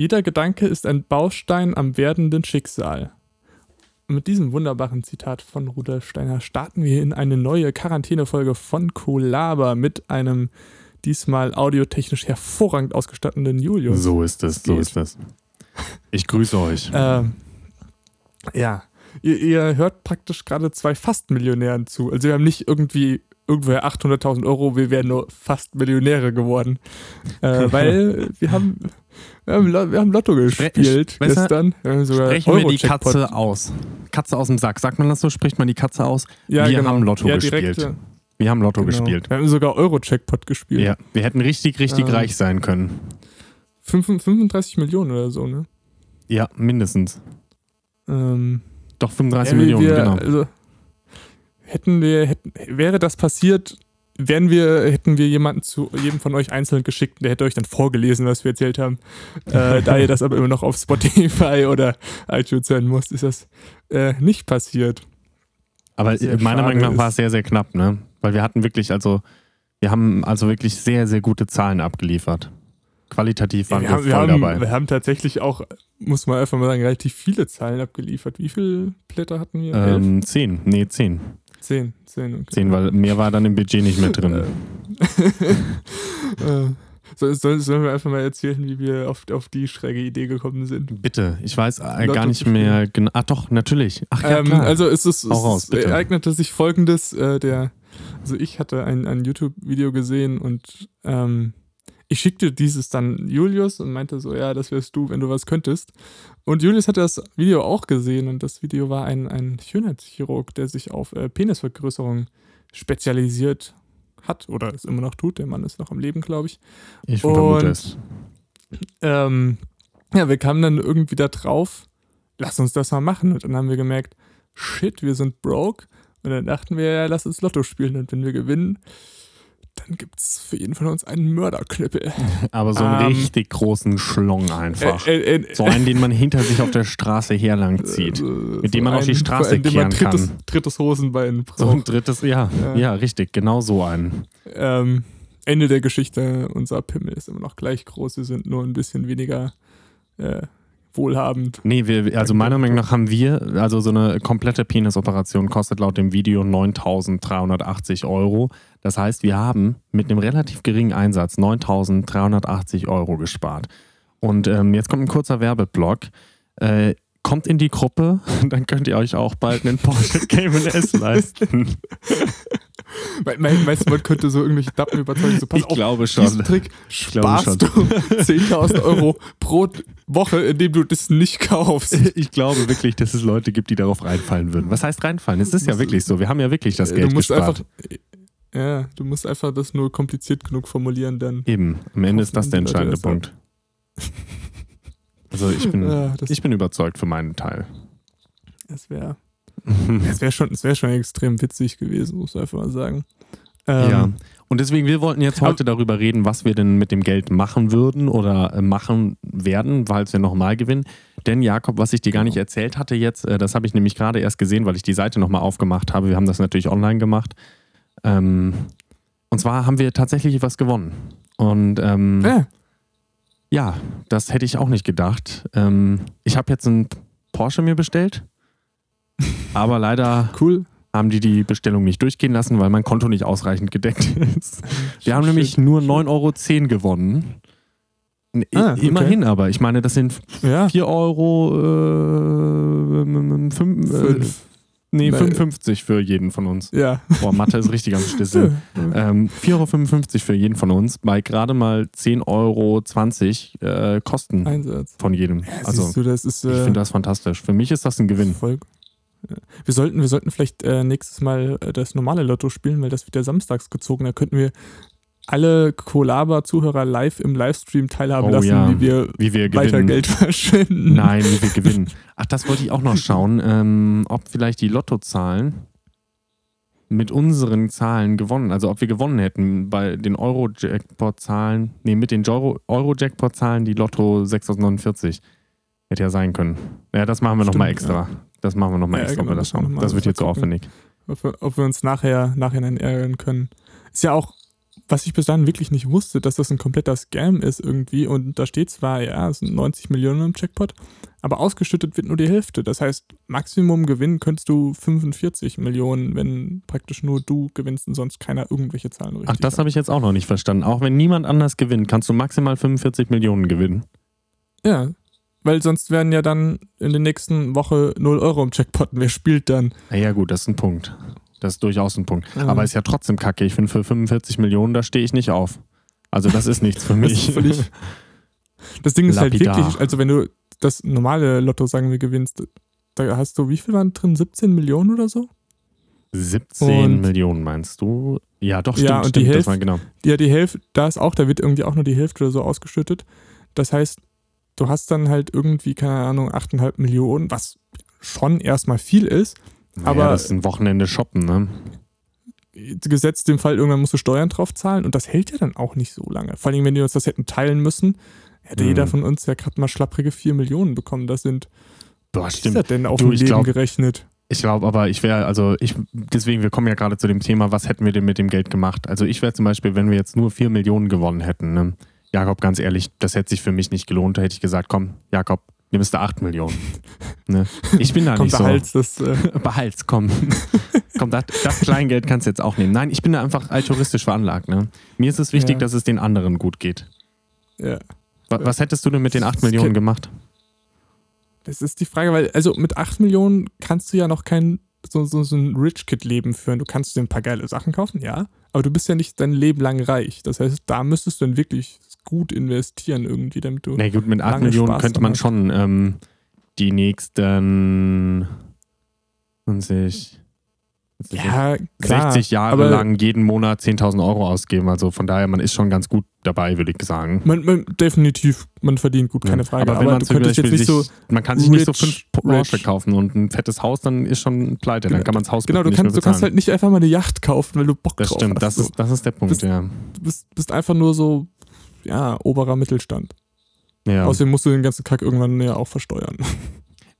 Jeder Gedanke ist ein Baustein am werdenden Schicksal. Und mit diesem wunderbaren Zitat von Rudolf Steiner starten wir in eine neue Quarantänefolge von Colaba mit einem diesmal audiotechnisch hervorragend ausgestatteten Julius. So ist es, so ist es. Ich grüße euch. Ähm, ja, ihr, ihr hört praktisch gerade zwei Fast-Millionären zu. Also wir haben nicht irgendwie irgendwoher 800.000 Euro, wir wären nur fast Millionäre geworden. Äh, weil wir haben, wir haben, wir haben Lotto gespielt Spre gestern. Wir haben sogar Sprechen wir die. Katze aus. Katze aus dem Sack. Sagt man das so? Spricht man die Katze aus? Ja, wir genau. haben Lotto ja, gespielt. direkt, äh, Wir haben Lotto genau. gespielt. Wir haben sogar Euro-Jackpot gespielt. Ja, wir hätten richtig, richtig Ähm. reich sein können. 35 Millionen oder so, ne? Ja, mindestens. Ähm, Doch 35 ja, Millionen, wir, genau. Also, hätten wir, hätten, wäre das passiert, wären wir, hätten wir jemanden zu jedem von euch einzeln geschickt, der hätte euch dann vorgelesen, was wir erzählt haben. Äh, da ihr das aber immer noch auf Spotify oder iTunes hören musst, ist das äh, nicht passiert. Aber äh, meiner Meinung nach war es sehr, sehr knapp, ne? Weil wir hatten wirklich, also, wir haben also wirklich sehr, sehr gute Zahlen abgeliefert. Qualitativ waren wir, wir, wir, voll haben, dabei. wir haben tatsächlich auch, muss man einfach mal sagen, relativ viele Zahlen abgeliefert. Wie viele Blätter hatten wir? Ähm, zehn, nee, zehn. Zehn. Zehn, okay. Zehn, weil mehr war dann im Budget nicht mehr drin. äh, soll, soll, sollen wir einfach mal erzählen, wie wir auf, auf die schräge Idee gekommen sind? Bitte, ich weiß äh, gar nicht mehr genau. Ah, doch, natürlich. Ach ja, ähm, also es, ist, raus, es bitte. ereignete sich folgendes, äh, der, also ich hatte ein, ein YouTube-Video gesehen und ähm, ich schickte dieses dann Julius und meinte so, ja, das wärst du, wenn du was könntest. Und Julius hatte das Video auch gesehen und das Video war ein, ein Schönheitschirurg, der sich auf äh, Penisvergrößerung spezialisiert hat oder es immer noch tut. Der Mann ist noch am Leben, glaube ich. ich vermute und- es. Ähm, ja, wir kamen dann irgendwie da drauf, lass uns das mal machen. Und dann haben wir gemerkt, shit, wir sind broke. Und dann dachten wir, ja, lass uns Lotto spielen. Und wenn wir gewinnen, dann gibt es für jeden von uns einen Mörderknüppel. Aber so einen ähm, richtig großen Schlong einfach. Äh, äh, äh, so einen, den man hinter sich auf der Straße herlang zieht. mit dem man auf die einen, Straße in dem man kehren drittes, kann. drittes Hosenbein So ein braucht. drittes, ja, Ja. ja, richtig, genau so einen. Ähm, Ende der Geschichte, unser Pimmel ist immer noch gleich groß. Wir sind nur ein bisschen weniger äh, wohlhabend. Nee, wir, also meiner Meinung nach haben wir, also so eine komplette Penisoperation kostet laut dem Video 9.380 Euro. Das heißt, wir haben mit einem relativ geringen Einsatz 9.380 Euro gespart. Und ähm, jetzt kommt ein kurzer Werbeblock. Äh, kommt in die Gruppe, dann könnt ihr euch auch bald einen Porsche Cayman S leisten. Me- me- Meinst du, man könnte so irgendwelche Dappen überzeugen? So, pass Ich auf, glaube diesen schon. Trick glaube sparst du 10.000 Euro pro Woche, indem du das nicht kaufst. Ich glaube wirklich, dass es Leute gibt, die darauf reinfallen würden. Was heißt reinfallen? Es ist ja wirklich so. Wir haben ja wirklich das Äh, Geld du musst gespart. einfach, ja, du musst einfach das nur kompliziert genug formulieren, dann. Eben, am Ende ist das der entscheidende. Punkt. Also ich bin, Ja, ich bin überzeugt für meinen Teil. das wäre das wär schon, das wär schon extrem witzig gewesen, muss man einfach mal sagen. Ähm, ja. Und deswegen, wir wollten jetzt heute darüber reden, was wir denn mit dem Geld machen würden oder äh, machen werden, falls wir nochmal gewinnen. Denn Jakob, was ich dir gar nicht erzählt hatte jetzt, äh, das habe ich nämlich gerade erst gesehen, weil ich die Seite nochmal aufgemacht habe. Wir haben das natürlich online gemacht. Ähm, und zwar haben wir tatsächlich was gewonnen. Und ähm, Ja, Ja, das hätte ich auch nicht gedacht. Ähm, ich habe jetzt einen Porsche mir bestellt, aber leider cool. haben die die Bestellung nicht durchgehen lassen, weil mein Konto nicht ausreichend gedeckt ist. Wir haben nämlich nur shit. 9,10 Euro gewonnen. Ah, okay. Immerhin aber. Ich meine, das sind Ja, 4 Euro, äh, fünf, äh, fünf. nee, Nein. 55 für jeden von uns. Ja. Boah, Mathe ist richtig am Schlüssel. Ähm, 4,55 Euro für jeden von uns, bei gerade mal 10,20 Euro äh, Kosten Einsatz. von jedem. Ja, also, du, das ist. ich Äh, finde das fantastisch. Für mich ist das ein Gewinn. Voll. Ja. Wir sollten, wir sollten vielleicht äh, nächstes Mal äh, das normale Lotto spielen, weil das wird ja samstags gezogen. Da könnten wir alle Colaba-Zuhörer live im Livestream teilhaben Oh lassen, ja. wie wir Wie wir weiter gewinnen. Geld verschwenden. Nein, wie wir gewinnen. Ach, das wollte ich auch noch schauen, ähm, ob vielleicht die Lottozahlen mit unseren Zahlen gewonnen, also ob wir gewonnen hätten bei den Euro-Jackpot-Zahlen, nee, mit den Euro- Euro-Jackpot-Zahlen die Lotto 6049. Hätte ja sein können. Ja, das machen wir nochmal extra. Das machen wir nochmal Ja, extra, genau, das das noch Das wird jetzt gucken. aufwendig. Ob wir, ob wir uns nachher nachhinein ärgern können. Ist ja auch was ich bis dahin wirklich nicht wusste, dass das ein kompletter Scam ist irgendwie. Und da steht zwar, ja, es sind 90 Millionen im Jackpot, aber ausgeschüttet wird nur die Hälfte. Das heißt, Maximum Gewinn könntest du 45 Millionen, wenn praktisch nur du gewinnst und sonst keiner irgendwelche Zahlen richtig Ach, das habe ich jetzt auch noch nicht verstanden. Auch wenn niemand anders gewinnt, kannst du maximal 45 Millionen gewinnen. Ja, weil sonst werden ja dann in der nächsten Woche 0 Euro im Jackpot. Wer spielt dann? Ja, gut, das ist ein Punkt. Das ist durchaus ein Punkt. Ja. Aber ist ja trotzdem kacke. Ich finde, für 45 Millionen, da stehe ich nicht auf. Also, das ist nichts für mich. Das, das Ding ist Lapidar. halt wirklich, also wenn du das normale Lotto, sagen wir, gewinnst, da hast du, wie viel waren drin? 17 Millionen oder so? 17 Und- Millionen meinst du? Ja, doch, stimmt. Ja, und die stimmt, das Hälfte- war genau. Ja, die Hälfte, da ist auch, da wird irgendwie auch nur die Hälfte oder so ausgeschüttet. Das heißt, du hast dann halt irgendwie, keine Ahnung, 8,5 Millionen, was schon erstmal viel ist. Naja, aber- das ist ein Wochenende shoppen, ne? Gesetzt dem Fall, irgendwann musst du Steuern drauf zahlen und das hält ja dann auch nicht so lange. Vor allem, wenn die uns das hätten teilen müssen, hätte Mhm. jeder von uns ja gerade mal schlapprige 4 Millionen bekommen. Das sind, Boah, was ist stimmt. das denn auf Du, Leben glaub- gerechnet? Ich glaube aber, ich wäre, also ich, deswegen, wir kommen ja gerade zu dem Thema, was hätten wir denn mit dem Geld gemacht? Also ich wäre zum Beispiel, wenn wir jetzt nur 4 Millionen gewonnen hätten, ne? Jakob, ganz ehrlich, das hätte sich für mich nicht gelohnt. Da hätte ich gesagt, komm, Jakob, nimmst du 8 Millionen. ne? Ich bin da Kommt nicht der so. Das, äh, Behalt's, komm. komm, das, das Kleingeld kannst du jetzt auch nehmen. Nein, ich bin da einfach altruistisch veranlagt. Ne? Mir ist es wichtig, Ja. dass es den anderen gut geht. ja. Wa- Was hättest du denn mit den 8 Das Millionen gemacht? Das ist die Frage, weil, also mit 8 Millionen kannst du ja noch kein so, so, so ein Rich Kid-Leben führen. Du kannst dir ein paar geile Sachen kaufen, ja, aber du bist ja nicht dein Leben lang reich. Das heißt, da müsstest du dann wirklich gut investieren irgendwie, damit du. Na gut, mit 8 lange Millionen Spaß könnte man hast. schon ähm, die nächsten 20, ja, klar. 60 Jahre aber lang jeden Monat 10.000 Euro ausgeben. Also von daher, man ist schon ganz gut dabei, würde ich sagen. Man, man, definitiv, man verdient gut, keine. Frage. Aber wenn man zum jetzt Beispiel nicht so. man kann sich nicht so rich- fünf Porsche rich. kaufen und ein fettes Haus, dann ist schon pleite. Dann Genau. kann man das Haus Genau, du kannst, du kannst halt nicht einfach mal eine Yacht kaufen, weil du Bock Das drauf stimmt, hast. das so. ist, das ist der Punkt, Bist- ja. Du bist, bist einfach nur so, ja, oberer Mittelstand. ja. Außerdem musst du den ganzen Kack irgendwann ja auch versteuern.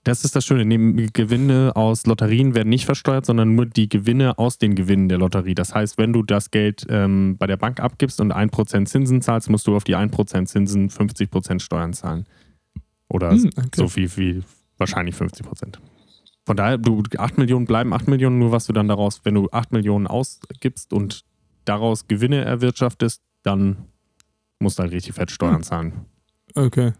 Das ist das Schöne. Die Gewinne aus Lotterien werden nicht versteuert, sondern nur die Gewinne aus den Gewinnen der Lotterie. Das heißt, wenn du das Geld ähm, bei der Bank abgibst und 1% Zinsen zahlst, musst du auf die 1% Zinsen 50% Steuern zahlen. Oder Hm, okay. so viel wie wahrscheinlich 50%. Von daher, du 8 Millionen bleiben 8 Millionen, nur was du dann daraus, wenn du 8 Millionen ausgibst und daraus Gewinne erwirtschaftest, dann musst halt richtig fett Steuern Hm. zahlen. Okay.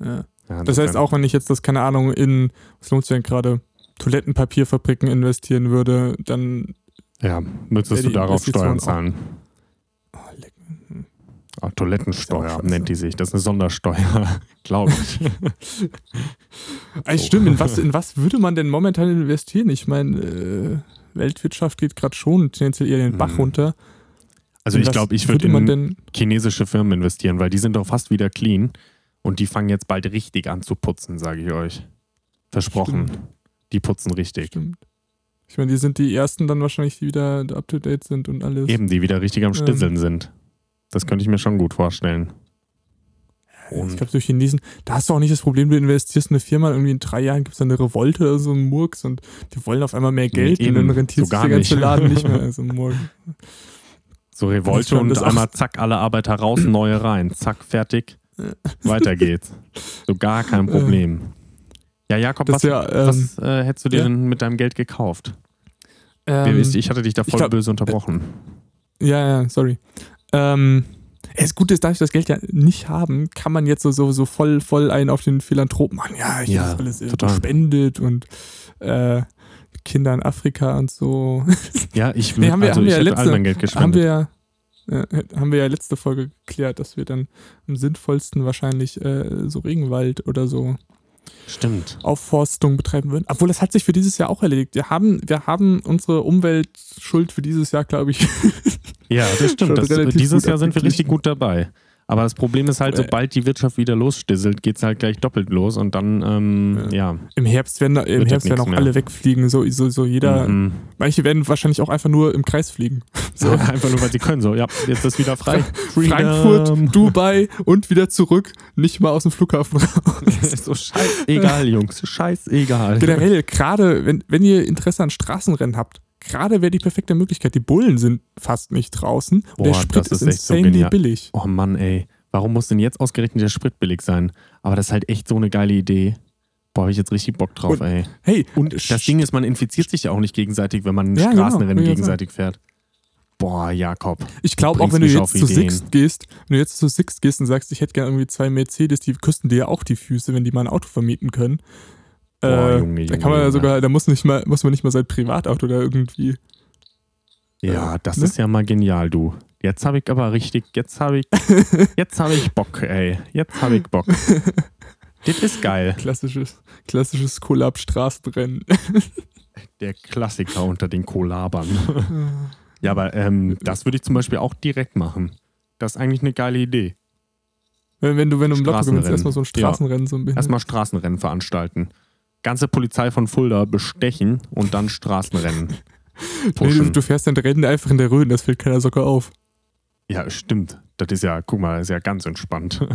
Ja. Ja, Das heißt auch, wenn ich jetzt das, keine Ahnung, in, was lohnt sich denn gerade, Toilettenpapierfabriken investieren würde, dann. Ja, müsstest du darauf Steuern auch. zahlen. Oh, leck. Ja Toilettensteuer nennt die sich. Das ist eine Sondersteuer, glaube ich. Ey, stimmt, in was, in was würde man denn momentan investieren? Ich meine, äh, Weltwirtschaft geht gerade schon tendenziell eher den Bach Hm. runter. Also ich glaube, ich würde in denn. chinesische Firmen investieren, weil die sind doch fast wieder clean und die fangen jetzt bald richtig an zu putzen, sage ich euch. Versprochen. Stimmt. Die putzen richtig. Stimmt. Ich meine, die sind die ersten dann wahrscheinlich, die wieder up to date sind und alles. Eben, die wieder richtig am Ähm. Stisseln sind. Das könnte ich mir schon gut vorstellen. Ich Und glaube, durch Chinesen, da hast du auch nicht das Problem, du investierst in eine Firma, irgendwie in drei Jahren gibt es eine Revolte oder so einen Murks und die wollen auf einmal mehr Geld Nee, und dann eben. rentiert So sich gar der ganze nicht. Laden nicht mehr. Also morgen. So Revolte und einmal zack, alle Arbeiter raus, neue rein. Zack, fertig. Weiter geht's. So gar kein Problem. Ja, Jakob, was, ja, ähm, was äh, hättest du dir ja? denn mit deinem Geld gekauft? ähm, ich, ich hatte dich da ich voll glaub- böse unterbrochen. Ja, ja, sorry. Ähm, das Gute ist, dass wir das Geld ja nicht haben, kann man jetzt so, so, so voll, voll einen auf den Philanthropen machen. Ja, ich Ja, habe das alles äh, total. gespendet und äh, Kinder in Afrika und so. Ja, ich, Nee, haben wir- also haben wir ja letzte- all mein Geld haben gespendet. wir ja. Ja, haben wir ja letzte Folge geklärt, dass wir dann am sinnvollsten wahrscheinlich äh, so Regenwald oder so Stimmt. Aufforstung betreiben würden. Obwohl, das hat sich für dieses Jahr auch erledigt. Wir haben, wir haben unsere Umweltschuld für dieses Jahr, glaube ich. Ja, das stimmt. Das, dieses Jahr sind wir richtig gut dabei. Aber das Problem ist halt, Äh. sobald die Wirtschaft wieder losstisselt, geht es halt gleich doppelt los und dann, ähm, ja. Im Herbst werden, im Wird halt Herbst werden auch mehr. alle wegfliegen. So, so, so jeder. Mhm. Manche werden wahrscheinlich auch einfach nur im Kreis fliegen. So. Einfach nur, weil sie können. So, ja, jetzt ist wieder frei. Frankfurt, Dubai und wieder zurück. Nicht mal aus dem Flughafen raus. so scheißegal, Jungs. Scheißegal. Generell, gerade wenn, wenn ihr Interesse an Straßenrennen habt, gerade wäre die perfekte Möglichkeit. Die Bullen sind fast nicht draußen und der Boah, Sprit das ist, ist so insanely genial. billig. Oh Mann, ey. Warum muss denn jetzt ausgerechnet der Sprit billig sein? Aber das ist halt echt so eine geile Idee. Boah, hab ich jetzt richtig Bock drauf, Und- ey. Hey, Und das Ding ist, man infiziert sich ja auch nicht gegenseitig, wenn man ein Ja, genau, Straßenrennen ich gegenseitig fährt. Boah, Jakob. Ich glaube, auch wenn du jetzt zu. Sixt gehst, wenn du jetzt zu Sixt gehst und sagst, ich hätte gerne irgendwie zwei Mercedes, die küssen dir ja auch die Füße, wenn die mal ein Auto vermieten können. Boah, äh, Junge, da kann man ja sogar, da muss nicht mal, muss man nicht mal sein Privatauto da irgendwie. Ja, das ne? ist ja mal genial, du. Jetzt habe ich aber richtig, jetzt habe ich, jetzt habe ich Bock, ey. Jetzt habe ich Bock. das ist geil. Klassisches, klassisches Kollab-Straßenrennen. Der Klassiker unter den Kollabern. ja, aber ähm, das würde ich zum Beispiel auch direkt machen. Das ist eigentlich eine geile Idee. wenn, wenn du, wenn du im Lotto gewinnst, erstmal so ein Straßenrennen so ein bisschen. Erstmal Straßenrennen veranstalten. Ganze Polizei von Fulda bestechen und dann Straßenrennen nee, du, du fährst dann Rennen einfach in der Rhön, das fällt keiner sogar auf. Ja, stimmt. Das ist ja, guck mal, das ist ja ganz entspannt.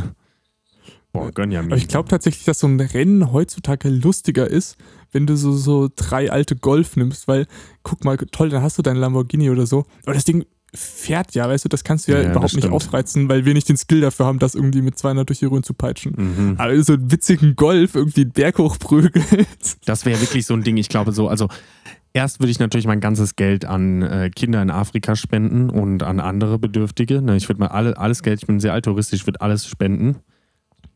Boah, gönn ja Aber mir. ich glaube tatsächlich, dass so ein Rennen heutzutage lustiger ist, wenn du so, so drei alte Golf nimmst, weil, guck mal, toll, dann hast du dein Lamborghini oder so. Aber das Ding fährt ja, weißt du, das kannst du ja, Ja, überhaupt nicht stimmt. aufreizen, weil wir nicht den Skill dafür haben, das irgendwie mit 200 durch die Rhön zu peitschen. Mhm. Aber so einen witzigen Golf irgendwie den Berg hochprügelt. Das wäre wirklich so ein Ding, ich glaube so, also erst würde ich natürlich mein ganzes Geld an äh, Kinder in Afrika spenden und an andere Bedürftige. Ne, ich würde mal alle, alles Geld, ich bin sehr altruistisch, würde alles spenden.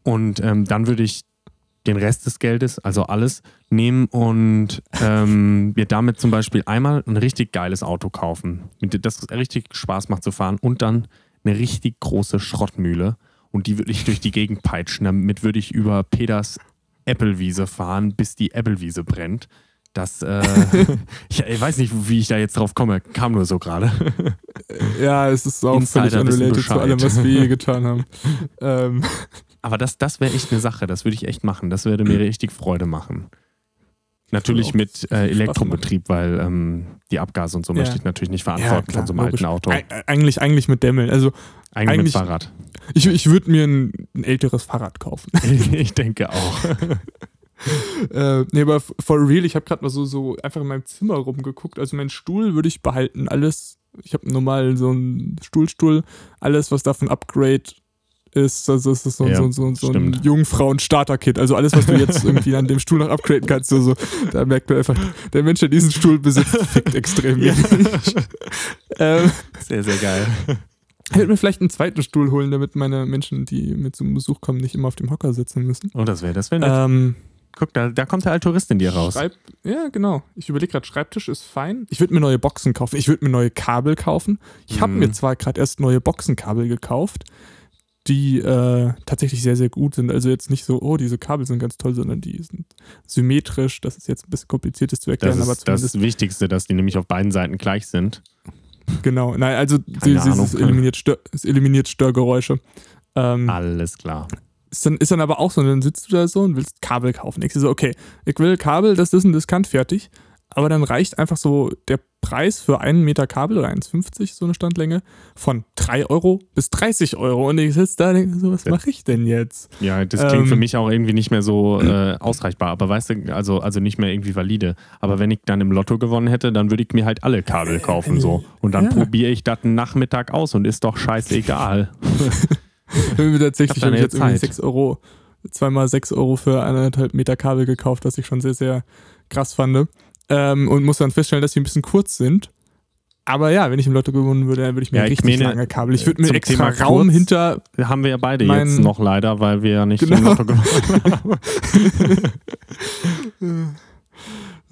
Und ähm, dann würde ich den Rest des Geldes, also alles, nehmen und ähm, mir damit zum Beispiel einmal ein richtig geiles Auto kaufen, mit das richtig Spaß macht zu fahren und dann eine richtig große Schrottmühle und die würde ich durch die Gegend peitschen. Damit würde ich über Peters Äppelwiese fahren, bis die Äppelwiese brennt. Das, äh, ich, ich weiß nicht, wie ich da jetzt drauf komme, kam nur so gerade. ja, es ist auch völlig Insider wissen unrelated zu allem, was wir je getan haben. ähm, Aber das, das wäre echt eine Sache, das würde ich echt machen. Das würde mir richtig Freude machen. Natürlich auch mit äh, Elektrobetrieb, weil ähm, die Abgase und so Ja. möchte ich natürlich nicht verantworten klar, von so einem logisch. alten Auto. Eig- eigentlich, eigentlich mit Dämmel. Also, Eigentlich mit eigentlich- Fahrrad. ich, ich würde mir ein, ein älteres Fahrrad kaufen. ich denke auch. äh, nee, aber for real, ich habe gerade mal so, so einfach in meinem Zimmer rumgeguckt. Also meinen Stuhl würde ich behalten. Alles, ich habe normal so einen Stuhlstuhl. Alles, was davon Upgrade ist, also es ist so, Ja, so, so, so ein. Jungfrauen-Starter-Kit. Also alles, was du jetzt irgendwie an dem Stuhl noch upgraden kannst. Also, da merkt man einfach, der Mensch, der diesen Stuhl besitzt, fickt extrem wenig. ähm, Sehr, sehr geil. ich würde mir vielleicht einen zweiten Stuhl holen, damit meine Menschen, die mit zum Besuch kommen, nicht immer auf dem Hocker sitzen müssen. Oh, das wäre das wär nett. Ähm, Guck, da, da kommt der Altourist in dir raus. Schreib ja, genau. Ich überlege gerade, Schreibtisch ist fein. Ich würde mir neue Boxen kaufen. Ich würde mir neue Kabel kaufen. Ich habe Mhm. mir zwar gerade erst neue Boxenkabel gekauft, die äh, tatsächlich sehr, sehr gut sind. Also jetzt nicht so, oh, diese Kabel sind ganz toll, sondern die sind symmetrisch. Das ist jetzt ein bisschen kompliziert das zu erklären, Das aber ist das zumindest Wichtigste, dass die nämlich auf beiden Seiten gleich sind. genau. Nein, also sie, sie, es, eliminiert Stör, es eliminiert Störgeräusche. Ähm, Alles klar. ist, dann, ist dann aber auch so, dann sitzt du da so und willst Kabel kaufen. Ich so, okay, ich will Kabel, das ist ein Diskant fertig. Aber dann reicht einfach so der Preis für einen Meter Kabel oder 1,50 so eine Standlänge von 3 Euro bis 30 Euro. Und ich sitze da und denke so, was mache ich denn jetzt? Ja, das klingt Ähm, für mich auch irgendwie nicht mehr so äh, ausreichbar, aber weißt du, also, also nicht mehr irgendwie valide. Aber wenn ich dann im Lotto gewonnen hätte, dann würde ich mir halt alle Kabel kaufen so. Und dann Ja. probiere ich das einen Nachmittag aus und ist doch scheißegal. Ich habe tatsächlich Ich jetzt eine irgendwie Zeit. 6 Euro, zweimal 6 Euro für eineinhalb Meter Kabel gekauft, was ich schon sehr, sehr krass fand. Ähm, und muss dann feststellen, dass die ein bisschen kurz sind. Aber ja, wenn ich im Lotto gewonnen würde, dann würde ich mir Ja, ich richtig meine, lange Kabel. Ich würde mir extra Thema Raum kurz- hinter Haben wir ja beide jetzt noch leider, weil wir ja nicht Genau. im Lotto gewonnen haben.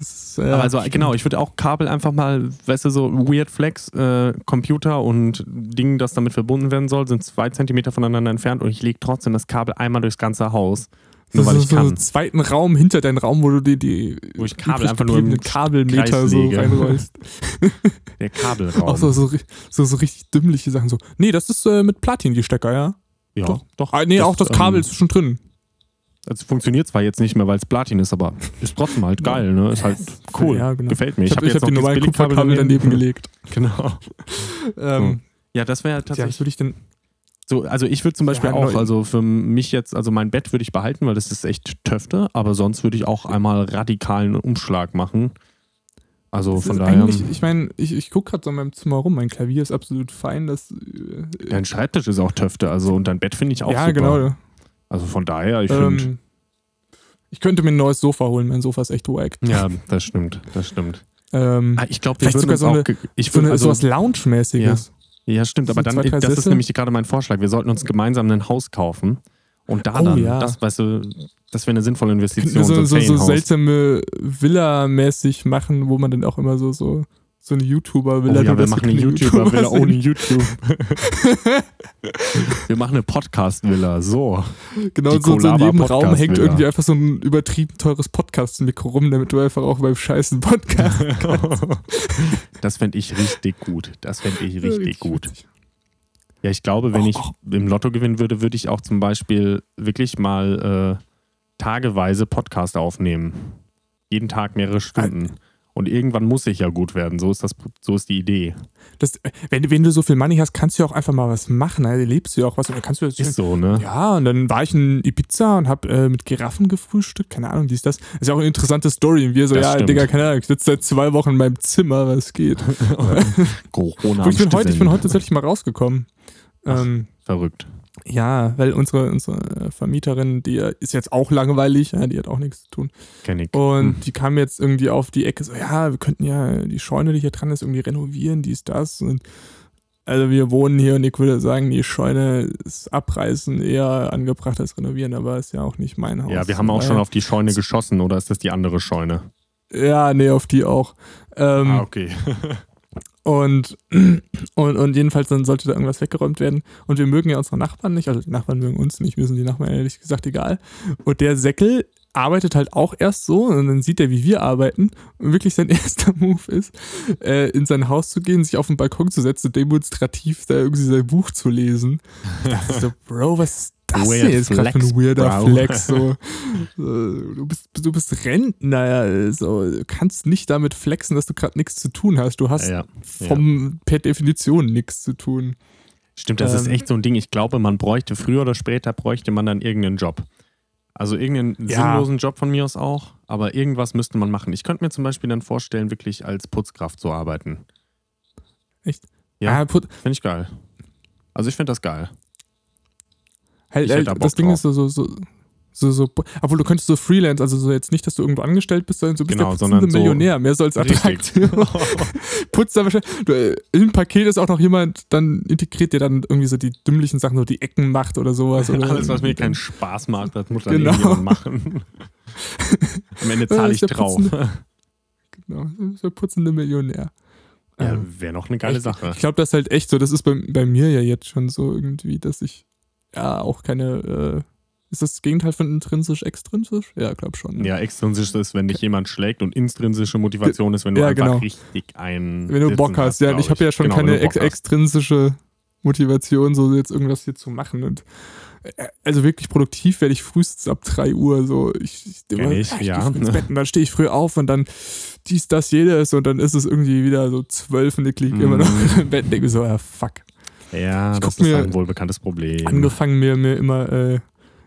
Ist, äh, also genau, ich würde auch Kabel einfach mal, weißt du, so Weird Flex, äh, Computer und Ding, das damit verbunden werden soll, sind zwei Zentimeter voneinander entfernt und ich lege trotzdem das Kabel einmal durchs ganze Haus. Nur so, weil so, ich so kann. einen zweiten Raum hinter deinen Raum, wo du die, die Wo ich Kabel einfach nur gebliebenen Kabelmeter so reinrollst. Der Kabelraum. Auch so, so, so, so richtig dümmliche Sachen. So, nee, das ist äh, mit Platin die Stecker, ja? ja, doch. doch. Ah, nee, auch das Kabel ähm, ist schon drin. Es funktioniert zwar jetzt nicht mehr, weil es Platin ist, aber ist trotzdem halt geil, ne? Ist halt cool. Ja, genau. Gefällt mir. Ich habe hab hab die noch normalen dieses Billigkabel Kupferkabel daneben gelegt. Genau. Ähm, Ja, das wäre ja, was tatsächlich würde ich denn? So. Also ich würde zum Beispiel Ja, auch, also für mich jetzt, also mein Bett würde ich behalten, weil das ist echt Töfte, aber sonst würde ich auch einmal radikalen Umschlag machen. Also Das von daher, Ich meine, ich, ich gucke gerade so in meinem Zimmer rum. Mein Klavier ist absolut fein. Das, äh, dein Schreibtisch ist auch Töfte, also und dein Bett finde ich auch ja, super. genau. Also von daher, ich finde, Ähm, ich könnte mir ein neues Sofa holen. Mein Sofa ist echt wack. ja, das stimmt, das stimmt. Ähm, Ah, ich glaube, wir Vielleicht würden sogar so auch, ge- ich so eine, also, sowas Lounge-mäßiges. ja, stimmt, aber so dann, das ist nämlich gerade mein Vorschlag. Wir sollten uns gemeinsam ein Haus kaufen und da Oh, dann, ja. das, weißt du, das wäre eine sinnvolle Investition. so, so, so Ferienhaus. seltsame Villa-mäßig machen, wo man dann auch immer so, so, so eine YouTuber-Villa Oh ja, wir machen eine YouTuber-Villa YouTuber ohne. YouTube. wir machen eine Podcast-Villa, so. Genau, so, so in jedem Raum hängt irgendwie einfach so ein übertrieben teures Podcast-Mikro rum, damit du einfach auch beim scheißen Podcast Das fände ich richtig gut. Das fände ich richtig gut. witzig. Ja, ich glaube, wenn ich im Lotto gewinnen würde, würde ich auch zum Beispiel wirklich mal äh, tageweise Podcast aufnehmen. Jeden Tag mehrere Stunden. Und irgendwann muss ich ja gut werden. So ist das, so ist die Idee. Das, wenn, wenn du so viel Money hast, kannst du ja auch einfach mal was machen. Also lebst du ja auch was. Oder kannst du das Ist so, ne? Ja, und dann war ich in Ibiza und hab äh, mit Giraffen gefrühstückt. Keine Ahnung, dies, das. ist ja auch eine interessante Story. Und wir so, Das ja, stimmt. Digga, keine Ahnung, ich sitze seit zwei Wochen in meinem Zimmer, was geht. Corona. Und ich bin heute, ich bin heute tatsächlich mal rausgekommen. Ach. Ähm, Verrückt. Ja, weil unsere, unsere Vermieterin, die äh, ist jetzt auch langweilig, ja, die hat auch nichts zu tun. Kenn ich. Und Hm. die kam jetzt irgendwie auf die Ecke, so, ja, wir könnten ja die Scheune, die hier dran ist, irgendwie renovieren, dies, das. Und also wir wohnen hier und ich würde sagen, die Scheune ist abreißen eher angebracht als renovieren, aber ist ja auch nicht mein Haus. Ja, wir haben auch schon auf die Scheune geschossen, oder ist das die andere Scheune? Ja, nee, auf die auch. Ähm, ah, okay. und, und, und jedenfalls dann sollte da irgendwas weggeräumt werden. Und wir mögen ja unsere Nachbarn nicht, also die Nachbarn mögen uns nicht, mir sind die Nachbarn ehrlich gesagt egal. Und der Säckel arbeitet halt auch erst so und dann sieht er, wie wir arbeiten. Und wirklich sein erster Move ist, äh, in sein Haus zu gehen, sich auf den Balkon zu setzen demonstrativ da irgendwie sein Buch zu lesen. Ich dachte so, Bro, was ist das Weird denn jetzt gerade für ein weirder Bro. Flex? So, so, du, bist, du bist Rentner, so, du kannst nicht damit flexen, dass du gerade nichts zu tun hast. Du hast ja. vom per Definition nichts zu tun. Stimmt, das ist Ähm, echt so ein Ding. Ich glaube, man bräuchte früher oder später bräuchte man dann irgendeinen Job. Also irgendeinen Ja. sinnlosen Job von mir aus auch, aber irgendwas müsste man machen. Ich könnte mir zum Beispiel dann vorstellen, wirklich als Putzkraft zu arbeiten. Echt? Ja, Ah, put, finde ich geil. Also ich finde das geil. Halt, Ich hätte halt, da Bock das Ding drauf. ist so, so, so, so, so, obwohl du könntest so Freelance, also so jetzt nicht, dass du irgendwo angestellt bist, sondern so bist Genau, der sondern putzende so- Millionär, mehr so als Richtig. Attraktion. Putzt da wahrscheinlich, du, äh, im Paket ist auch noch jemand dann integriert, der dann irgendwie so die dümmlichen Sachen, so die Ecken macht oder sowas. Oder Alles, was mir keinen Spaß macht, das muss dann Genau. irgendjemand machen. Am Ende zahle ich drauf. putzende- Genau, so der putzende Millionär. Ja, Ähm, wäre noch eine geile Echt? Sache. Ich glaube, das ist halt echt so. Das ist bei, bei mir ja jetzt schon so irgendwie, dass ich ja auch keine. Äh, ist das, das Gegenteil von intrinsisch, extrinsisch? Ja, glaube schon. ne? Ja, extrinsisch ist, wenn dich jemand schlägt und intrinsische Motivation ist, wenn du Ja, einfach genau. richtig ein. Wenn du Sitzen Bock hast, ja. glaub Und ich habe ja schon Genau, keine ex hast. extrinsische Motivation, so jetzt irgendwas hier zu machen. Und äh, also wirklich produktiv werde ich frühestens ab 3 Uhr. So, ich, ich, Kenn ich, ja. früh ins Bett und dann stehe ich früh auf und dann dies, das, jedes und dann ist es irgendwie wieder so zwölf und ich liege immer noch im Bett und denke so, ja, fuck. Ja, Ich das ist mir- ein wohlbekanntes Problem. angefangen, mir, mir immer äh,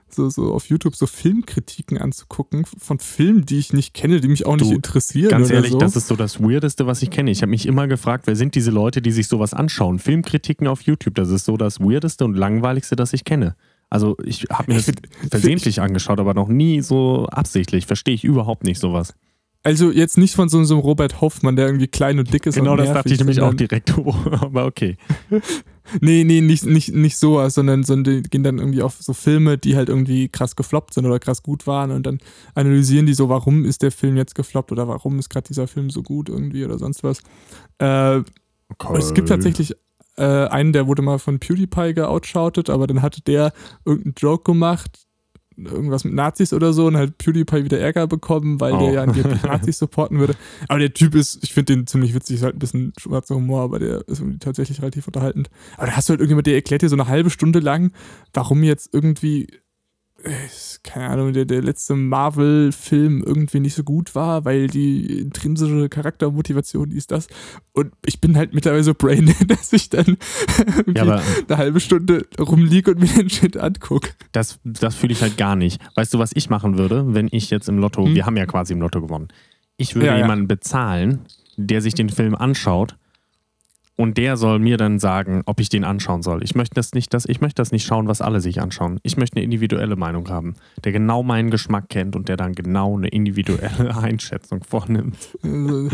so, so auf YouTube so Filmkritiken anzugucken von Filmen, die ich nicht kenne, die mich auch nicht Du, interessieren. Ganz ehrlich, so. das ist so das Weirdeste, was ich kenne. Ich habe mich immer gefragt, wer sind diese Leute, die sich sowas anschauen? Filmkritiken auf YouTube, das ist so das Weirdeste und Langweiligste, das ich kenne. Also ich habe mir das versehentlich angeschaut, aber noch nie so absichtlich. Verstehe ich überhaupt nicht sowas. Also jetzt nicht von so, so einem Robert Hoffmann, der irgendwie klein und dick ist. Genau und das dachte ich nämlich auch direkt, aber okay. Nee, nee, nicht, nicht, nicht sowas, sondern, sondern die gehen dann irgendwie auf so Filme, die halt irgendwie krass gefloppt sind oder krass gut waren und dann analysieren die so, warum ist der Film jetzt gefloppt oder warum ist gerade dieser Film so gut irgendwie oder sonst was. Äh. Und es gibt tatsächlich äh, einen, der wurde mal von PewDiePie geoutshoutet, aber dann hatte der irgendeinen Joke gemacht, irgendwas mit Nazis oder so, und hat PewDiePie wieder Ärger bekommen, weil Oh. der ja angeblich Nazis supporten würde. Aber der Typ ist, ich finde den ziemlich witzig, ist halt ein bisschen schwarzer Humor, aber der ist irgendwie tatsächlich relativ unterhaltend. Aber da hast du halt irgendjemand, der erklärt dir so eine halbe Stunde lang, warum jetzt irgendwie keine Ahnung, der, der letzte Marvel-Film irgendwie nicht so gut war, weil die intrinsische Charaktermotivation ist das. Und ich bin halt mittlerweile so brain, dass ich dann Ja, eine halbe Stunde rumliege und mir den Shit angucke. das, das fühle ich halt gar nicht. Weißt du, was ich machen würde, wenn ich jetzt im Lotto, Hm? wir haben ja quasi im Lotto gewonnen. Ich würde Ja, ja. jemanden bezahlen, der sich den Film anschaut und der soll mir dann sagen, ob ich den anschauen soll. Ich möchte das nicht, das, ich möchte das nicht schauen, was alle sich anschauen. Ich möchte eine individuelle Meinung haben, der genau meinen Geschmack kennt und der dann genau eine individuelle Einschätzung vornimmt.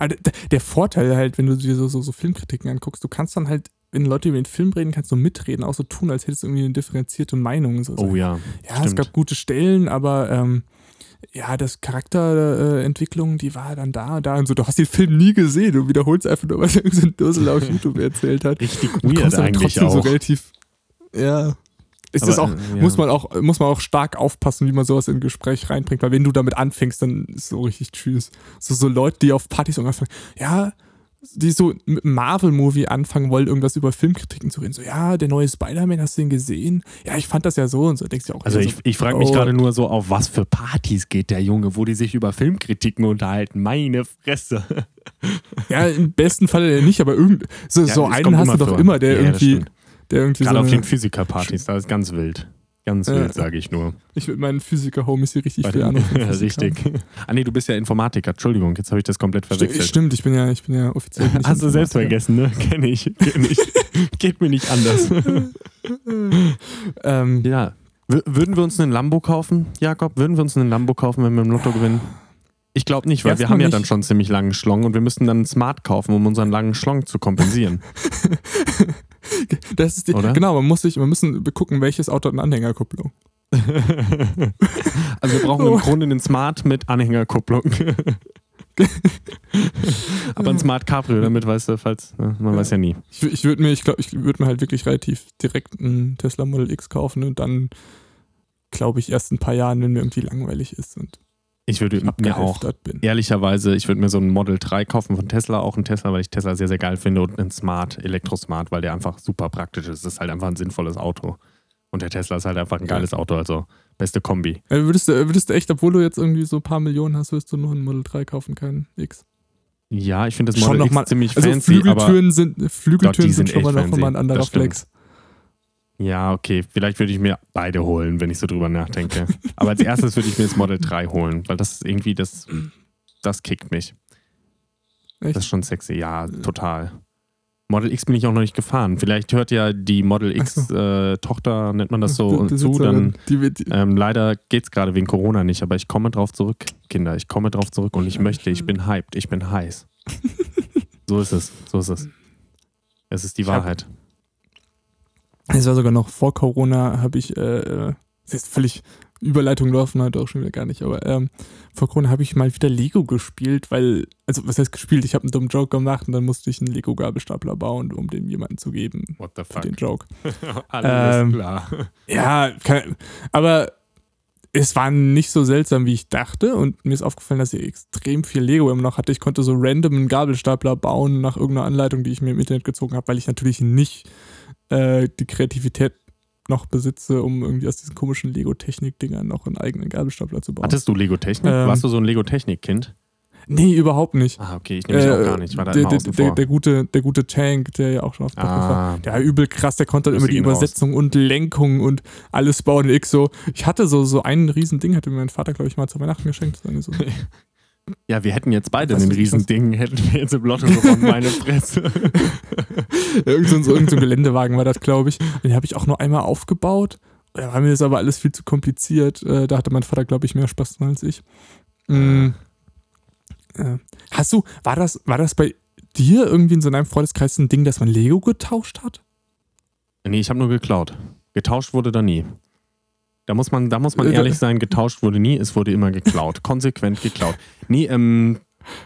Also, der Vorteil halt, wenn du dir so, so, so Filmkritiken anguckst, du kannst dann halt wenn Leute über den Film reden, kannst du mitreden, auch so tun, als hättest du irgendwie eine differenzierte Meinung. So oh ja. Ja, stimmt. es gab gute Stellen, aber ähm, ja, das Charakterentwicklung, die war dann da und da und so. Du hast den Film nie gesehen, du wiederholst einfach nur, was irgendein Dussel auf YouTube erzählt hat. Richtig weird eigentlich trotzdem auch. so relativ, ja. Ist aber, das auch, ja. muss man auch, muss man auch stark aufpassen, wie man sowas in ein Gespräch reinbringt, weil wenn du damit anfängst, dann ist so richtig tschüss. So, so Leute, die auf Partys anfangen, ja, die so mit Marvel-Movie anfangen wollen, irgendwas über Filmkritiken zu reden. So, ja, der neue Spider-Man, hast du den gesehen? Ja, ich fand das ja so und so. Denkst du auch also ich, so, ich frage mich oh. gerade nur so, auf was für Partys geht der Junge, wo die sich über Filmkritiken unterhalten. Meine Fresse. Ja, im besten Fall nicht, aber irgend, so, ja, so einen hast du doch immer, der ja, irgendwie. Der irgendwie Gerade so auf den Physiker-Partys, da ist ganz wild. Ganz wild, sage ich nur. Ich mit meinen Physiker-Homies hier richtig ja, richtig. Ah nee, du bist ja Informatiker. Entschuldigung, jetzt habe ich das komplett verwechselt. Stimmt, ich bin ja, ich bin ja offiziell. Hast du selbst vergessen, ne? Kenn ich. Kenn ich. Geht mir nicht anders. ähm, ja. W würden wir uns einen Lambo kaufen, Jakob? Würden wir uns einen Lambo kaufen, wenn wir im Lotto gewinnen? Ich glaube nicht, weil Erst wir haben ja dann schon ziemlich langen Schlong und wir müssten dann einen Smart kaufen, um unseren langen Schlong zu kompensieren. Das ist die, Oder? Genau, man muss sich, wir müssen gucken, welches Auto hat eine Anhängerkupplung. also wir brauchen oh. im Grunde einen Smart mit Anhängerkupplung. Aber ein Smart Cabrio, damit weißt du, falls, ne, man ja. weiß ja nie. Ich, ich würde mir, ich glaube, ich würde mir halt wirklich relativ direkt einen Tesla Model X kaufen und dann, glaube ich, erst ein paar Jahren, wenn mir irgendwie langweilig ist und ich würde mir auch, bin. ehrlicherweise, ich würde mir so ein Model 3 kaufen von Tesla, auch ein Tesla, weil ich Tesla sehr, sehr geil finde und ein Smart, Elektrosmart, weil der einfach super praktisch ist. Das ist halt einfach ein sinnvolles Auto. Und der Tesla ist halt einfach ein geiles Auto, also beste Kombi. Ja, würdest, du, würdest du echt, obwohl du jetzt irgendwie so ein paar Millionen hast, würdest du nur ein Model 3 kaufen, kein X? Ja, ich finde das Model schon X mal, ziemlich also fancy. Flügeltüren sind, Flügeltüren sind, sind schon mal noch mal ein anderer Flex. Ja, okay. Vielleicht würde ich mir beide holen, wenn ich so drüber nachdenke. Aber als erstes würde ich mir das Model 3 holen, weil das ist irgendwie, das, das kickt mich. Echt? Das ist schon sexy, ja, total. Model X bin ich auch noch nicht gefahren. Vielleicht hört ja die Model X so. äh, Tochter, nennt man das so, die, die zu. Dann, die, die, ähm, leider geht es gerade wegen Corona nicht, aber ich komme drauf zurück, Kinder. Ich komme drauf zurück und ich möchte, ich bin hyped, ich bin heiß. so ist es, so ist es. Es ist die Wahrheit. Es war sogar noch vor Corona, habe ich, äh, das äh, ist völlig Überleitung laufen halt auch schon wieder gar nicht, aber ähm, vor Corona habe ich mal wieder Lego gespielt, weil, also was heißt gespielt? Ich habe einen dummen Joke gemacht und dann musste ich einen Lego-Gabelstapler bauen, um den jemandem zu geben. What the fuck? den Joke. Alles ähm, klar. Ja, kann, aber es war nicht so seltsam, wie ich dachte und mir ist aufgefallen, dass ich extrem viel Lego immer noch hatte. Ich konnte so random einen Gabelstapler bauen nach irgendeiner Anleitung, die ich mir im Internet gezogen habe, weil ich natürlich nicht äh, die Kreativität noch besitze, um irgendwie aus diesen komischen Lego-Technik-Dingern noch einen eigenen Gabelstapler zu bauen. Hattest du Lego-Technik? Ähm, Warst du so ein Lego-Technik-Kind? Nee, überhaupt nicht. Ah, okay, ich nehme mich äh, auch gar nicht. Ich war da der, immer der, der, der, gute, der gute Tank, der ja auch schon auf dem ah, war, der war übel krass, der konnte immer die Übersetzung raus. und Lenkung und alles bauen. Und ich so, ich hatte so, so ein Riesending, hatte mir mein Vater, glaube ich, mal zu Weihnachten geschenkt. So. Ja, wir hätten jetzt beide ein Riesending, hätten wir jetzt im Lotto gewonnen, meine Fresse. irgend, so, irgend so ein Geländewagen war das, glaube ich. Den habe ich auch nur einmal aufgebaut. Da war mir das aber alles viel zu kompliziert. Äh, da hatte mein Vater, glaube ich, mehr Spaß dran als ich. Mhm. Hast du, war das, war das bei dir irgendwie in so einem Freundeskreis ein Ding, dass man Lego getauscht hat? Nee, ich habe nur geklaut. Getauscht wurde da nie. Da muss man, da muss man äh, ehrlich sein, getauscht wurde nie, es wurde immer geklaut. Konsequent geklaut. Nee, ähm,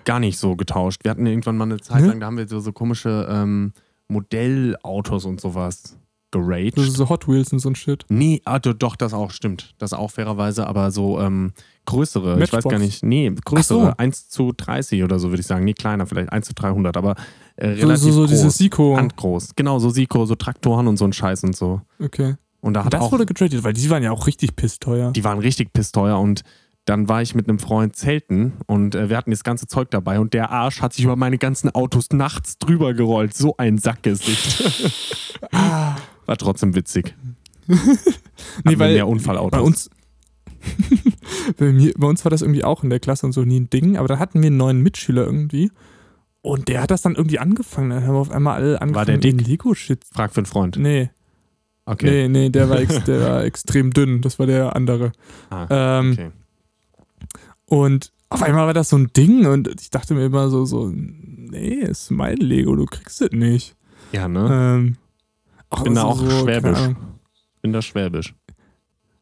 gar nicht so getauscht. Wir hatten irgendwann mal eine Zeit lang, da haben wir so, so komische ähm, Modellautos und sowas geraged. Das ist so Hot Wheels und so ein Shit. Nee, ah, doch, das auch, stimmt. Das auch fairerweise, aber so ähm, größere, Matchbox. ich weiß gar nicht, nee, größere, so. 1 zu 30 oder so würde ich sagen. Nee, kleiner, vielleicht 1 zu 300, aber äh, relativ so, so, so groß. dieses Siko. Handgroß. Genau, so Siko, so Traktoren und so ein Scheiß und so. Okay. Und da hat das auch, wurde getradet, weil die waren ja auch richtig pissteuer. Die waren richtig pissteuer und dann war ich mit einem Freund zelten und äh, wir hatten das ganze Zeug dabei und der Arsch hat sich über meine ganzen Autos nachts drüber gerollt. So ein Sackgesicht. ah. War trotzdem witzig. nee, weil mehr Unfallautos. Bei uns, bei, mir, bei uns war das irgendwie auch in der Klasse und so nie ein Ding, aber da hatten wir einen neuen Mitschüler irgendwie Und der hat das dann irgendwie angefangen. Dann haben wir auf einmal alle angefangen, der dick? den Lego-Shit. Frag für einen Freund. Nee, Okay. nee, nee, der war, ex der war extrem dünn. Das war der andere. Ah, Ähm, okay. Und auf einmal war das so ein Ding und ich dachte mir immer so, so, nee, ist mein Lego, du kriegst es nicht. Ja, ne? Ähm, auch bin da auch so, schwäbisch. Ahnung. Bin da schwäbisch.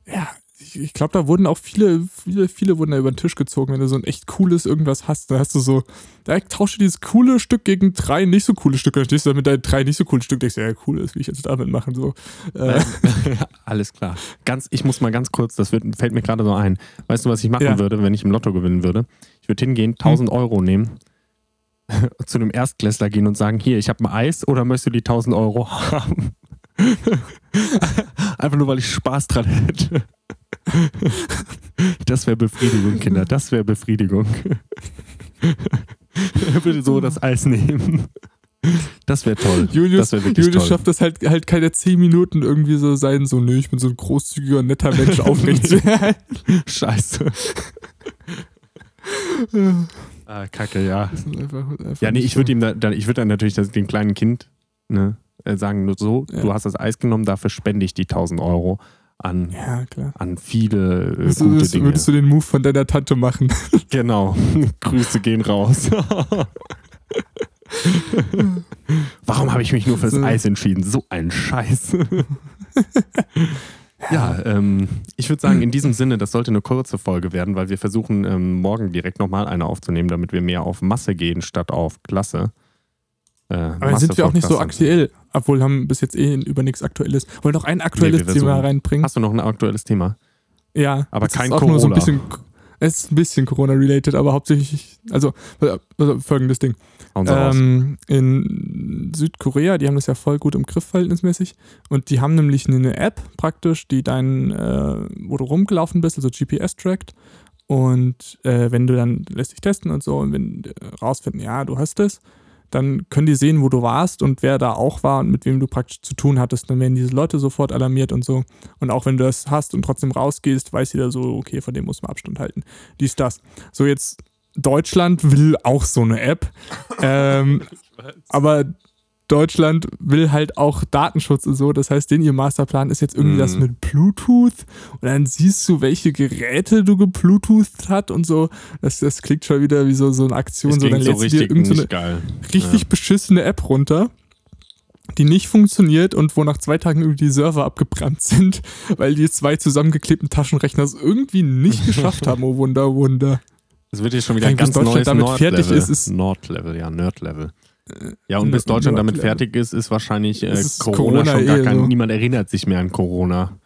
Ja, ich, ich glaube, da wurden auch viele, viele, viele wurden da über den Tisch gezogen, wenn du so ein echt cooles irgendwas hast. Da hast du so, da tausche dieses coole Stück gegen drei nicht so coole Stücke. Dann stehst du da mit deinen drei nicht so coolen Stück, denkst du, ja, cool, das will ich jetzt damit machen. So. Äh, Alles klar. Ganz, ich muss mal ganz kurz, das wird, fällt mir gerade so ein. Weißt du, was ich machen Ja. würde, wenn ich im Lotto gewinnen würde? Ich würde hingehen, 1000 Euro nehmen, zu einem Erstklässler gehen und sagen, hier, ich habe ein Eis oder möchtest du die 1000 Euro haben? Einfach nur, weil ich Spaß dran hätte. Das wäre Befriedigung, Kinder. Das wäre Befriedigung. Er würde so das Eis nehmen. Das wäre toll. Julius, das wirklich Julius toll. schafft das halt, halt keine zehn Minuten irgendwie so sein, so, nö, ich bin so ein großzügiger, netter Mensch, aufrecht zu. Scheiße. ah, Kacke, ja. Einfach- einfach Ja, nee, ich würde ihm da, dann, ich würde dann natürlich das, dem kleinen Kind ne, äh, sagen, nur so, Ja. du hast das Eis genommen, dafür spende ich die 1000 Euro an, Ja, an viele äh, gute das, Dinge. würdest du den Move von deiner Tante machen? Genau. Grüße gehen raus. Warum habe ich mich nur fürs. Eis entschieden? So ein Scheiß. ja, ähm, ich würde sagen, in diesem Sinne, das sollte eine kurze Folge werden, weil wir versuchen, ähm, morgen direkt nochmal eine aufzunehmen, damit wir mehr auf Masse gehen statt auf Klasse. Äh, Aber sind wir auch nicht so aktuell, obwohl haben bis jetzt eh über nichts Aktuelles. Wollen noch ein aktuelles Nee, Thema reinbringen? Hast du noch ein aktuelles Thema? ja. aber kein ist auch nur so ein Corona. bisschen, es ist ein bisschen Corona-related, aber hauptsächlich, also, also folgendes Ding. Ähm, in Südkorea, die haben das ja voll gut im Griff verhältnismäßig. Und die haben nämlich eine App praktisch, die dein, äh, wo du rumgelaufen bist, also GPS trackt. Und äh, wenn du dann lässt dich testen und so, und wenn äh, rausfinden, ja, du hast es, dann können die sehen, wo du warst und wer da auch war und mit wem du praktisch zu tun hattest. Dann werden diese Leute sofort alarmiert und so. Und auch wenn du das hast und trotzdem rausgehst, weiß jeder so, okay, von dem muss man Abstand halten. Dies, das. So, jetzt Deutschland will auch so eine App. ähm, aber Deutschland will halt auch Datenschutz und so. Das heißt, den ihr Masterplan ist jetzt irgendwie Mhm. das mit Bluetooth. Und dann siehst du, welche Geräte du gebluetoothed hat und so. Das, das klingt schon wieder wie so, so eine Aktion. Das So, dann so lädst du dir richtig irgendeine so richtig beschissene App runter, die nicht funktioniert und wo nach zwei Tagen irgendwie die Server abgebrannt sind, weil die zwei zusammengeklebten Taschenrechner es irgendwie nicht geschafft haben. Oh Wunder, Wunder. Es wird hier schon wieder ein ganz Deutschland neues damit Nord-Level. fertig ist, ist- Nord-Level, ja, Nerd-Level. Ja, und bis Deutschland damit fertig ist, ist wahrscheinlich äh, ist Corona, Corona schon gar eh kein, so. niemand erinnert sich mehr an Corona.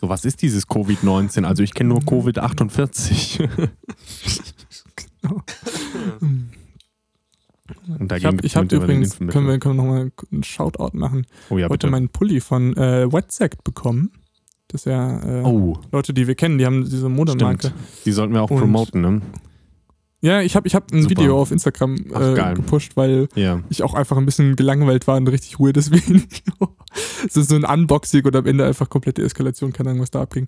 So, was ist dieses Covid-19? Also ich kenne nur Covid-48. Und Ich dagegen habe ich hab übrigens, können wir, können wir nochmal einen Shoutout machen, oh ja, heute bitte. meinen Pulli von äh, Wetsect bekommen. Das ist ja äh, Oh, Leute, die wir kennen, die haben diese Modemarke. stimmt. Die sollten wir auch Und- promoten, ne? Ja, ich habe ich hab ein Super. Video auf Instagram Ach, äh, geil. gepusht, weil Ja. ich auch einfach ein bisschen gelangweilt war, ein richtig Video. Es ist so ein Unboxing und am Ende einfach komplette Eskalation, keine Ahnung, was da abging.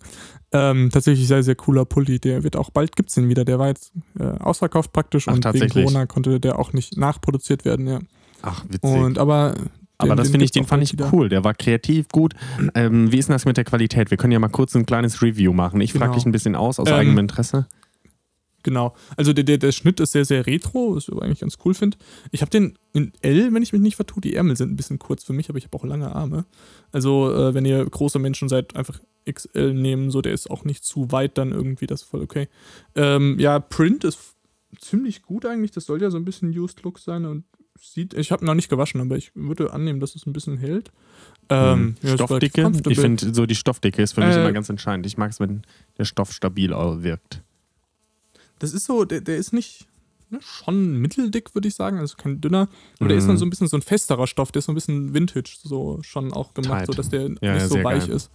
Ähm, tatsächlich sehr, sehr cooler Pulli. Der wird auch bald, gibt's den wieder. Der war jetzt äh, ausverkauft praktisch Ach, und wegen? Corona konnte der auch nicht nachproduziert werden, ja. Ach, witzig. Und aber. Aber den- das den finde ich, den fand ich wieder. cool. Der war kreativ gut. Ähm, wie ist denn das mit der Qualität? Wir können ja mal kurz ein kleines Review machen. Ich frage Genau. dich ein bisschen aus, aus Ähm, eigenem Interesse. Genau. Also der, der, der Schnitt ist sehr, sehr retro, was ich eigentlich ganz cool finde. Ich habe den in L, wenn ich mich nicht vertue. Die Ärmel sind ein bisschen kurz für mich, aber ich habe auch lange Arme. Also äh, wenn ihr große Menschen seid, einfach XL nehmen. So, der ist auch nicht zu weit dann irgendwie, das ist voll okay. Ähm, ja, Print ist ziemlich gut eigentlich. Das soll ja so ein bisschen Used Look sein und sieht, ich habe noch nicht gewaschen, aber ich würde annehmen, dass es ein bisschen hält. Ähm, ja, ist relativ Stoffdicke? Ich finde, so die Stoffdicke ist für mich Äh, immer ganz entscheidend. Ich mag es, wenn der Stoff stabil wirkt. Das ist so, der, der ist nicht ne, schon mitteldick, würde ich sagen, also kein dünner. Aber der ist Mhm. dann so ein bisschen so ein festerer Stoff, der ist so ein bisschen Vintage, so schon auch gemacht, Tight. so dass der Ja, nicht so weich geil. ist.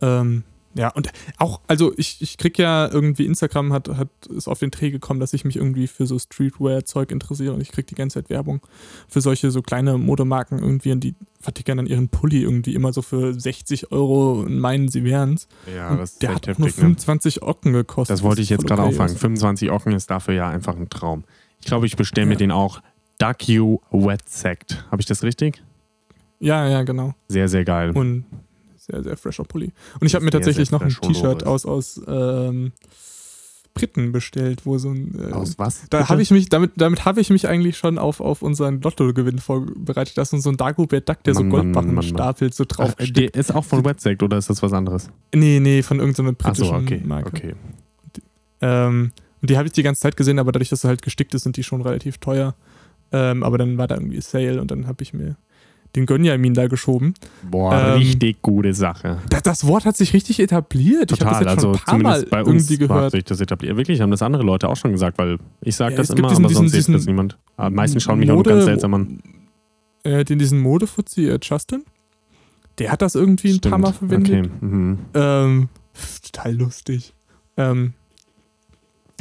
Ähm, ja, und auch, also ich, ich krieg ja irgendwie, Instagram hat, hat ist auf den Dreh gekommen, dass ich mich irgendwie für so Streetwear-Zeug interessiere und ich krieg die ganze Zeit Werbung für solche so kleine Modemarken irgendwie und die vertickern dann ihren Pulli irgendwie immer so für 60 Euro und meinen, sie wären's. Ja, Und das ist der hat auch nur heftig, ne? 25 Ocken gekostet. Das wollte ich jetzt gerade okay auffangen. ist. 25 Ocken ist dafür ja einfach ein Traum. Ich glaube, ich bestelle mir Ja. den auch Duck You Wet Sect. Habe ich das richtig? Ja, ja, genau. Sehr, sehr geil. Und sehr, sehr fresher Pulli. Und ich habe mir tatsächlich noch ein T-Shirt aus, aus ähm, Briten bestellt, wo so ein. Äh, Aus was? da habe ich mich, damit, damit habe ich mich eigentlich schon auf, auf unseren Lottogewinn vorbereitet. Das ist so ein Dagobert Duck, der so Mann, Mann, Goldbarren stapelt, so drauf. Ach, der ist auch von Wet Sect oder ist das was anderes? nee, nee, von irgendeiner britischen Achso, okay. Marke. okay. Ähm, und die habe ich die ganze Zeit gesehen, aber dadurch, dass sie halt gestickt ist, sind die schon relativ teuer. Ähm, aber dann war da irgendwie Sale und dann habe ich mir den Gönjamin da geschoben. Boah, Ähm, richtig gute Sache. Das, das Wort hat sich richtig etabliert. Total, also paar Mal zumindest bei uns hat sich das etabliert. Wirklich, haben das andere Leute auch schon gesagt, weil ich sage Ja, das immer, diesen- aber sonst diesen- sieht das niemand. Aber meistens schauen mich auch nur Mode- ganz seltsam an. Äh, den diesen Modefuzzi, äh, Justin, der hat das irgendwie ein paar Mal verwendet. Okay. Mhm. Ähm, total lustig. Ähm,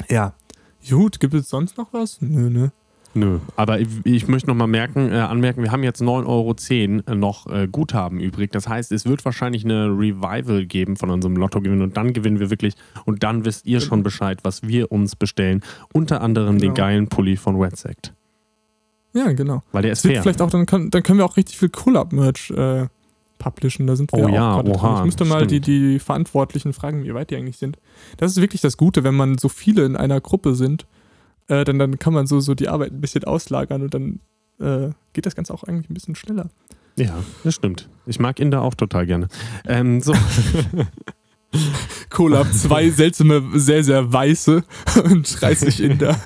ja. Gut, gibt es sonst noch was? Nö, ne? Nö, aber ich, ich möchte noch mal merken, äh, anmerken, wir haben jetzt 9,10 Euro noch äh, Guthaben übrig. Das heißt, es wird wahrscheinlich eine Revival geben von unserem Lottogewinn und dann gewinnen wir wirklich und dann wisst ihr schon Bescheid, was wir uns bestellen. Unter anderem den Genau. geilen Pulli von Red Sect. Ja, genau. Weil der ist fair. vielleicht auch, dann, kann, dann können wir auch richtig viel Collab-Merch äh, publishen. Da sind wir Oh auch ja, gerade dran. Ich müsste mal die, die Verantwortlichen fragen, wie weit die eigentlich sind. Das ist wirklich das Gute, wenn man so viele in einer Gruppe sind, äh, dann, dann kann man so, so die Arbeit ein bisschen auslagern und dann äh, geht das Ganze auch eigentlich ein bisschen schneller. Ja, das stimmt. Ich mag Inder auch total gerne. Ähm, so, Collab, zwei seltsame, sehr, sehr weiße und 30 Inder.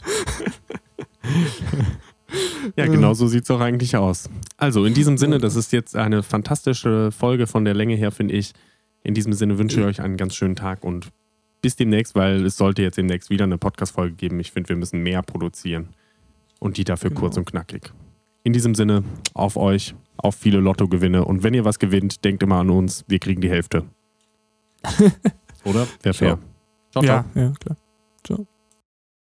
ja, genau so sieht es auch eigentlich aus. Also, in diesem Sinne, das ist jetzt eine fantastische Folge von der Länge her, finde ich. In diesem Sinne wünsche ich euch einen ganz schönen Tag und bis demnächst, weil es sollte jetzt demnächst wieder eine Podcast-Folge geben. Ich finde, wir müssen mehr produzieren und die dafür Genau. kurz und knackig. In diesem Sinne, auf euch, auf viele Lottogewinne und wenn ihr was gewinnt, denkt immer an uns, wir kriegen die Hälfte. Oder? Wäre fair. Ciao, ciao. Ja, ja, klar.